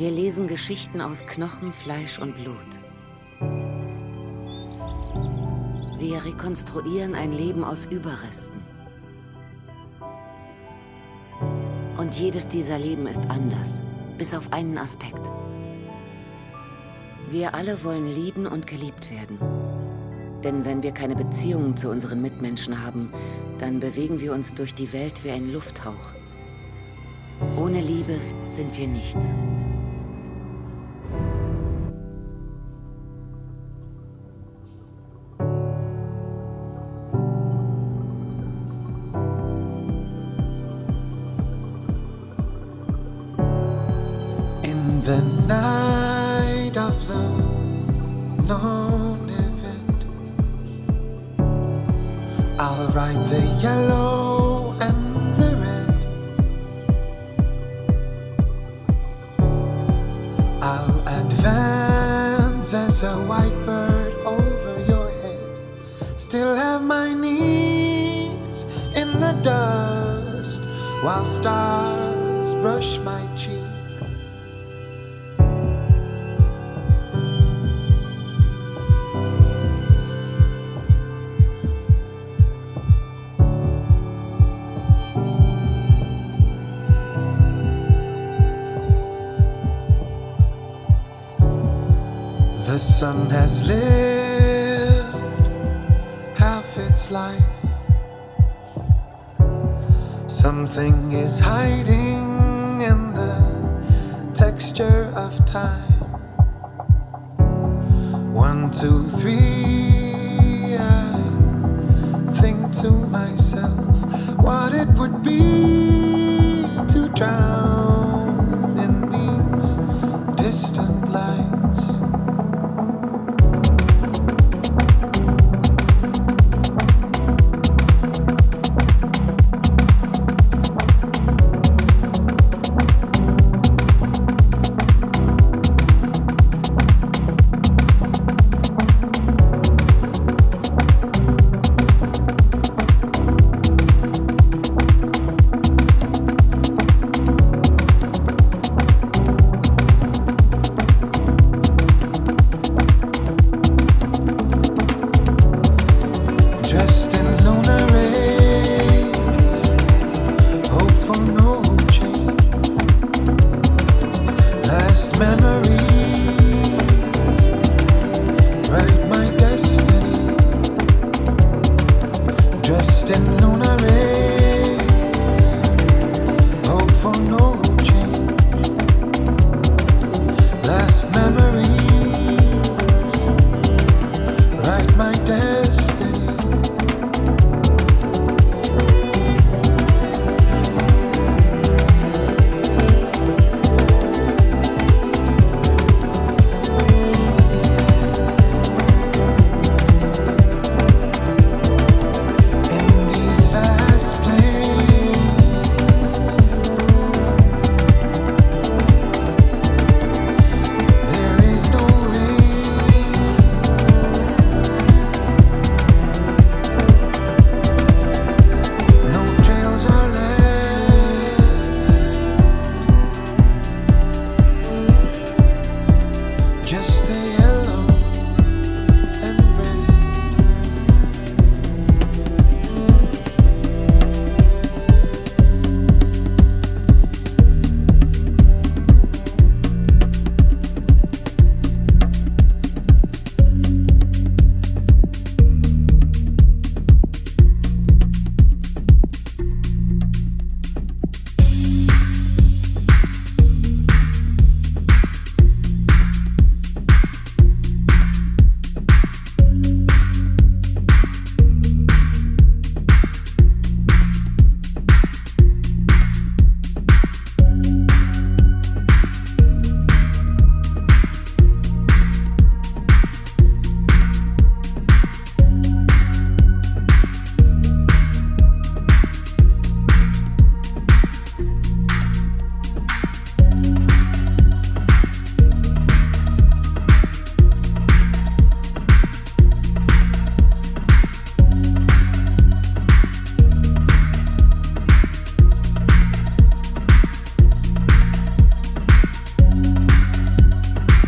Wir lesen Geschichten aus Knochen, Fleisch und Blut. Wir rekonstruieren ein Leben aus Überresten. Und jedes dieser Leben ist anders, bis auf einen Aspekt. Wir alle wollen lieben und geliebt werden. Denn wenn wir keine Beziehungen zu unseren Mitmenschen haben, dann bewegen wir uns durch die Welt wie ein Lufthauch. Ohne Liebe sind wir nichts.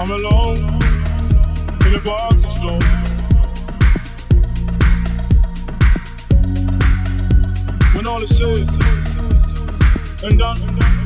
I'm alone in a box. When all is said and done.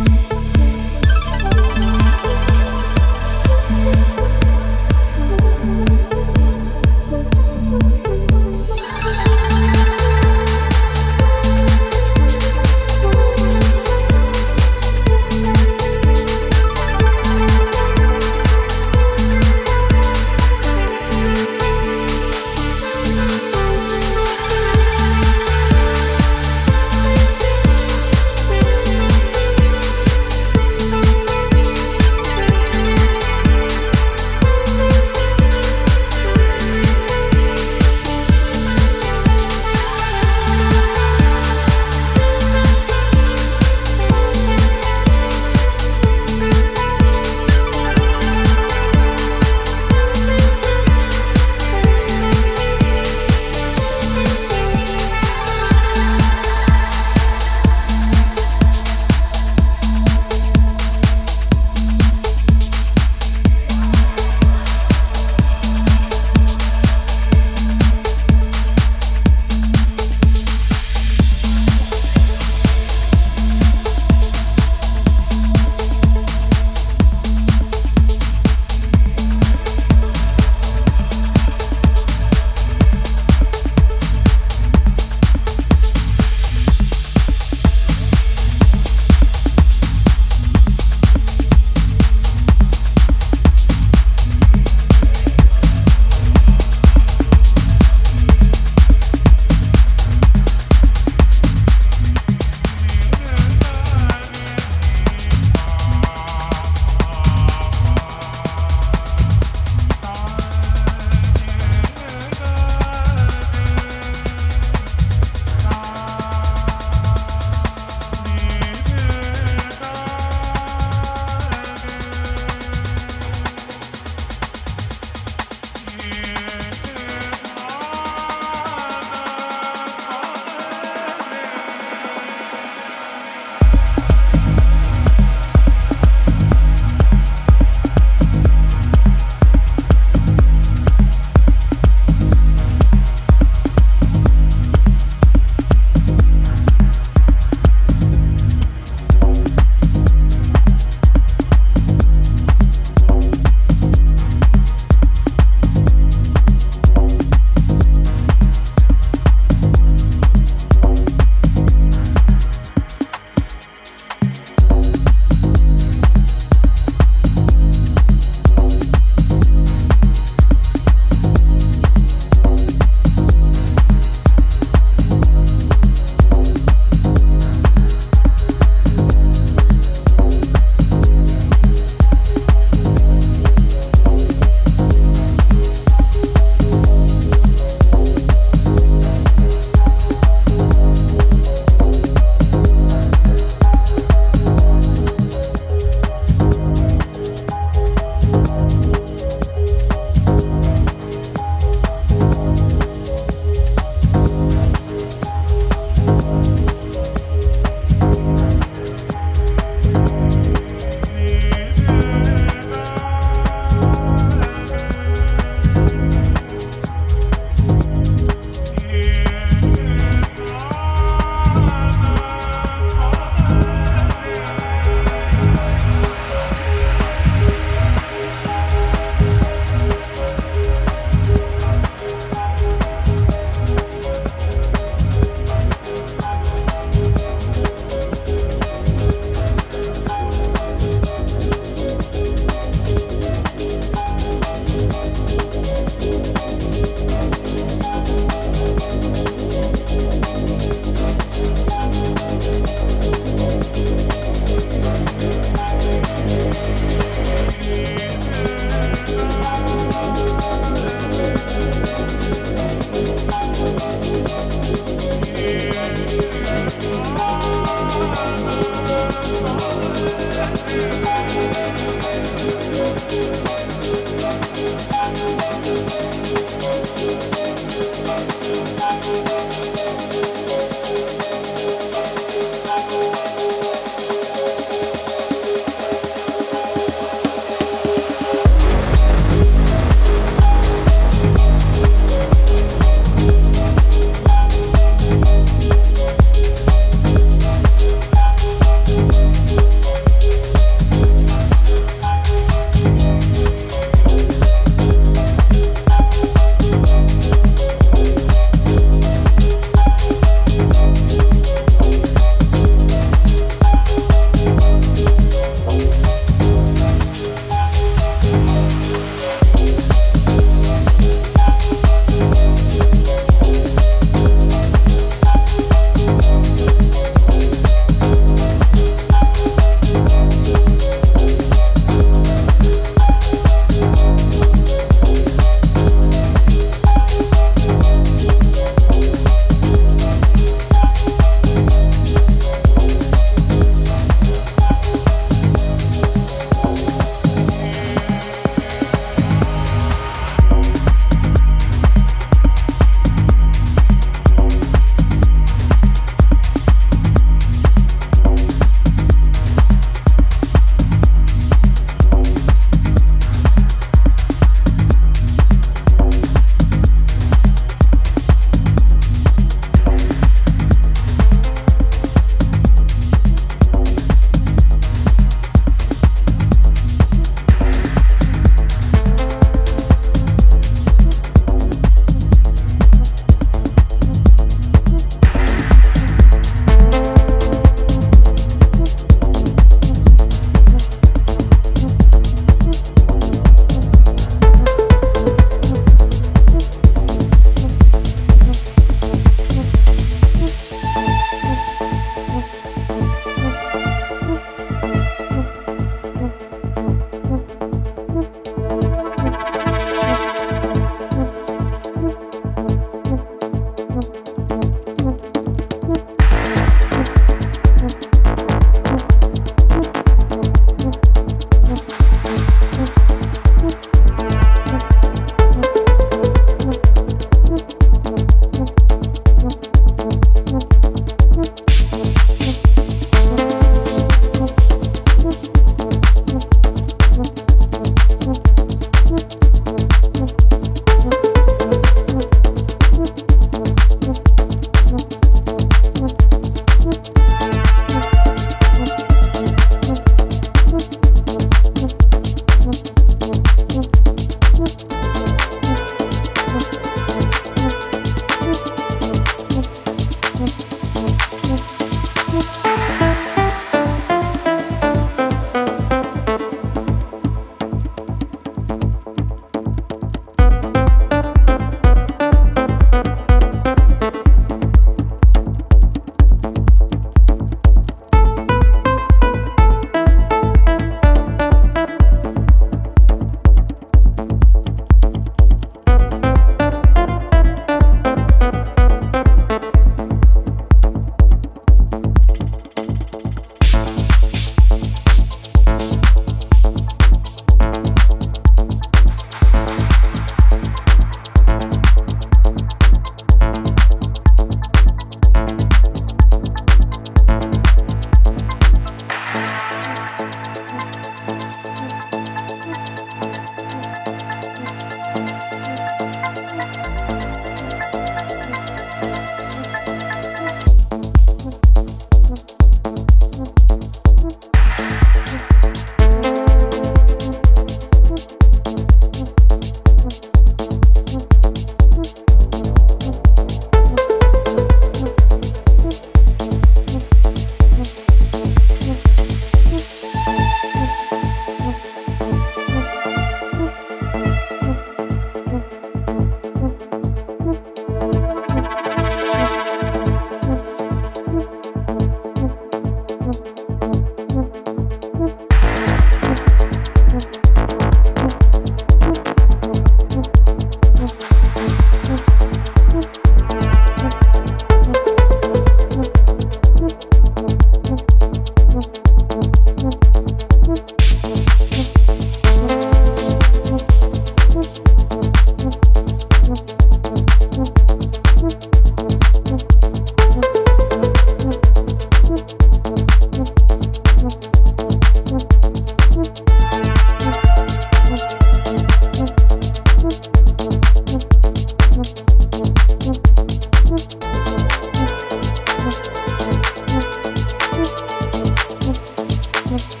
Пока.